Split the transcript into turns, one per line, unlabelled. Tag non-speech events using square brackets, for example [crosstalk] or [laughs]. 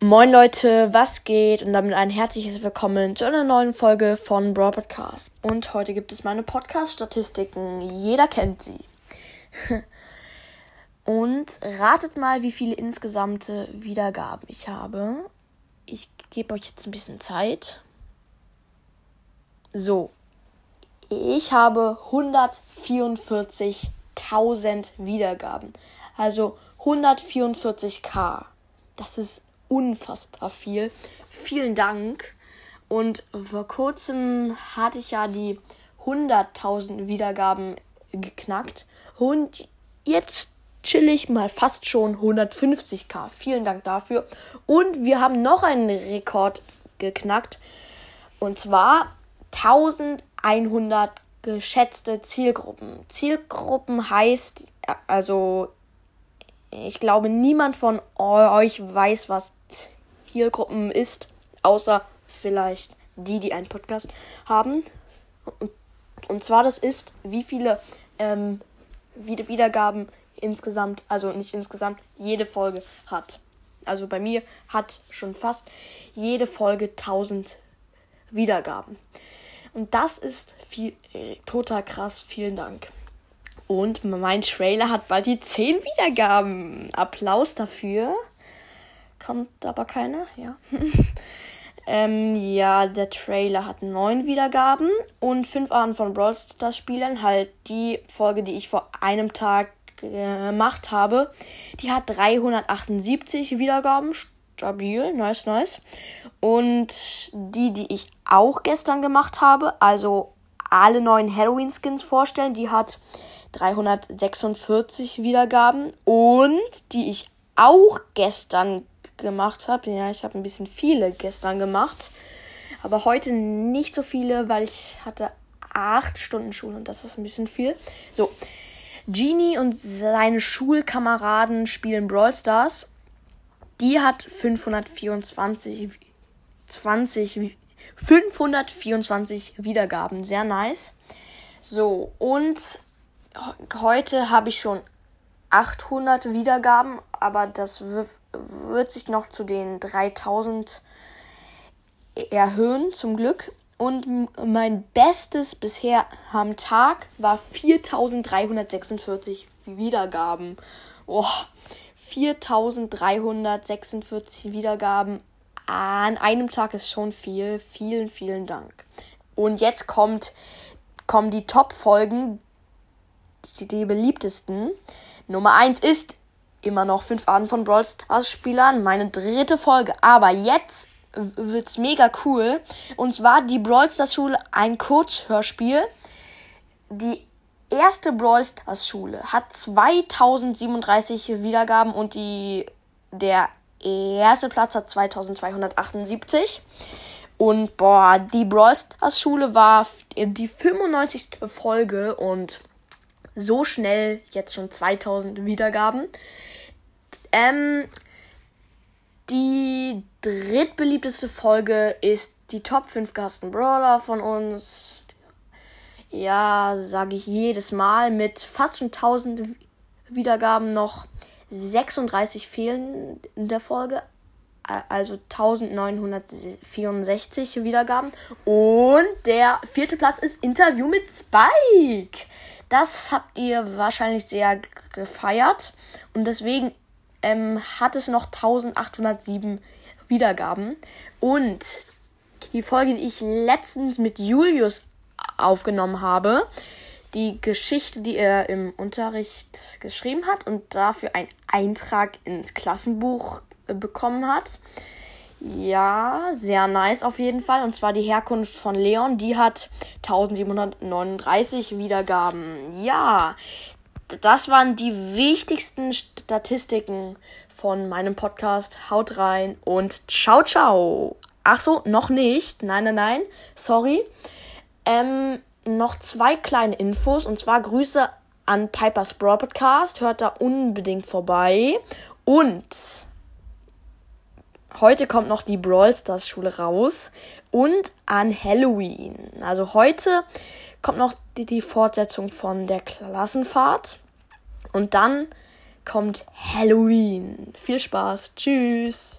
Moin Leute, was geht? Und damit ein herzliches Willkommen zu einer neuen Folge von Broad Podcast. Und heute gibt es meine Podcast-Statistiken. Jeder kennt sie. [laughs] Und ratet mal, wie viele insgesamte Wiedergaben ich habe. Ich gebe euch jetzt ein bisschen Zeit. So. Ich habe 144.000 Wiedergaben. Also 144k. Das ist unfassbar viel. Vielen Dank. Und vor kurzem hatte ich ja die 100.000 Wiedergaben geknackt. Und jetzt chill ich mal fast schon 150k. Vielen Dank dafür. Und wir haben noch einen Rekord geknackt. Und zwar 1100 geschätzte Zielgruppen. Zielgruppen heißt, also ich glaube, niemand von euch weiß, was Zielgruppen ist, außer vielleicht die, die einen Podcast haben. Und, zwar das ist, wie viele ähm, Wiedergaben insgesamt, also nicht insgesamt, jede Folge hat. Also bei mir hat schon fast jede Folge 1000 Wiedergaben. Und das ist viel, äh, total krass. Vielen Dank. Und mein Trailer hat bald die 10 Wiedergaben. Applaus dafür. Kommt aber keiner, ja. [laughs] ähm, ja, der Trailer hat 9 Wiedergaben und 5 Arten von Brawl Stars Spielern. Halt die Folge, die ich vor einem Tag gemacht habe. Die hat 378 Wiedergaben. Stabil, nice, nice. Und die, die ich auch gestern gemacht habe, also alle neuen Halloween-Skins vorstellen, die hat 346 Wiedergaben und die ich auch gestern gemacht habe. Ja, ich habe ein bisschen viele gestern gemacht, aber heute nicht so viele, weil ich hatte acht Stunden Schule und das ist ein bisschen viel. So, Genie und seine Schulkameraden spielen Brawl Stars. Die hat 524 20 524 Wiedergaben, sehr nice. So, und heute habe ich schon 800 Wiedergaben, aber das wird sich noch zu den 3000 erhöhen, zum Glück. Und mein Bestes bisher am Tag war 4346 Wiedergaben. Oh, 4346 Wiedergaben an einem Tag ist schon viel. Vielen, vielen Dank. Und jetzt kommt, kommen die Top-Folgen, die, die beliebtesten. Nummer 1 ist immer noch 5 Arten von Brawl Stars Spielern, meine dritte Folge. Aber jetzt wird's mega cool. Und zwar die Brawl Stars Schule, ein Kurzhörspiel. Die erste Brawl Stars Schule hat 2037 Wiedergaben und die, der erste Platz hat 2278. Und boah, die Brawl Stars Schule war die 95. Folge und so schnell jetzt schon 2000 Wiedergaben. Ähm, die drittbeliebteste Folge ist die Top 5 gehassten Brawler von uns. Ja, sage ich jedes Mal mit fast schon 1000 Wiedergaben noch. 36 fehlen in der Folge. Also 1964 Wiedergaben. Und der vierte Platz ist Interview mit Spike. Das habt ihr wahrscheinlich sehr gefeiert. Und deswegen ähm, hat es noch 1807 Wiedergaben. Und die Folge, die ich letztens mit Julius aufgenommen habe, die Geschichte, die er im Unterricht geschrieben hat und dafür einen Eintrag ins Klassenbuch äh, bekommen hat. Ja, sehr nice auf jeden Fall. Und zwar die Herkunft von Leon. Die hat 1739 Wiedergaben. Ja, das waren die wichtigsten Statistiken von meinem Podcast. Haut rein und ciao, ciao. Ach so, noch nicht. Nein, nein, nein. Sorry. Ähm, noch zwei kleine Infos. Und zwar Grüße an Piper's Brawl Podcast. Hört da unbedingt vorbei. Und heute kommt noch die Brawl Stars Schule raus. Und an Halloween. Also heute kommt noch die, die Fortsetzung von der Klassenfahrt. Und dann kommt Halloween. Viel Spaß. Tschüss.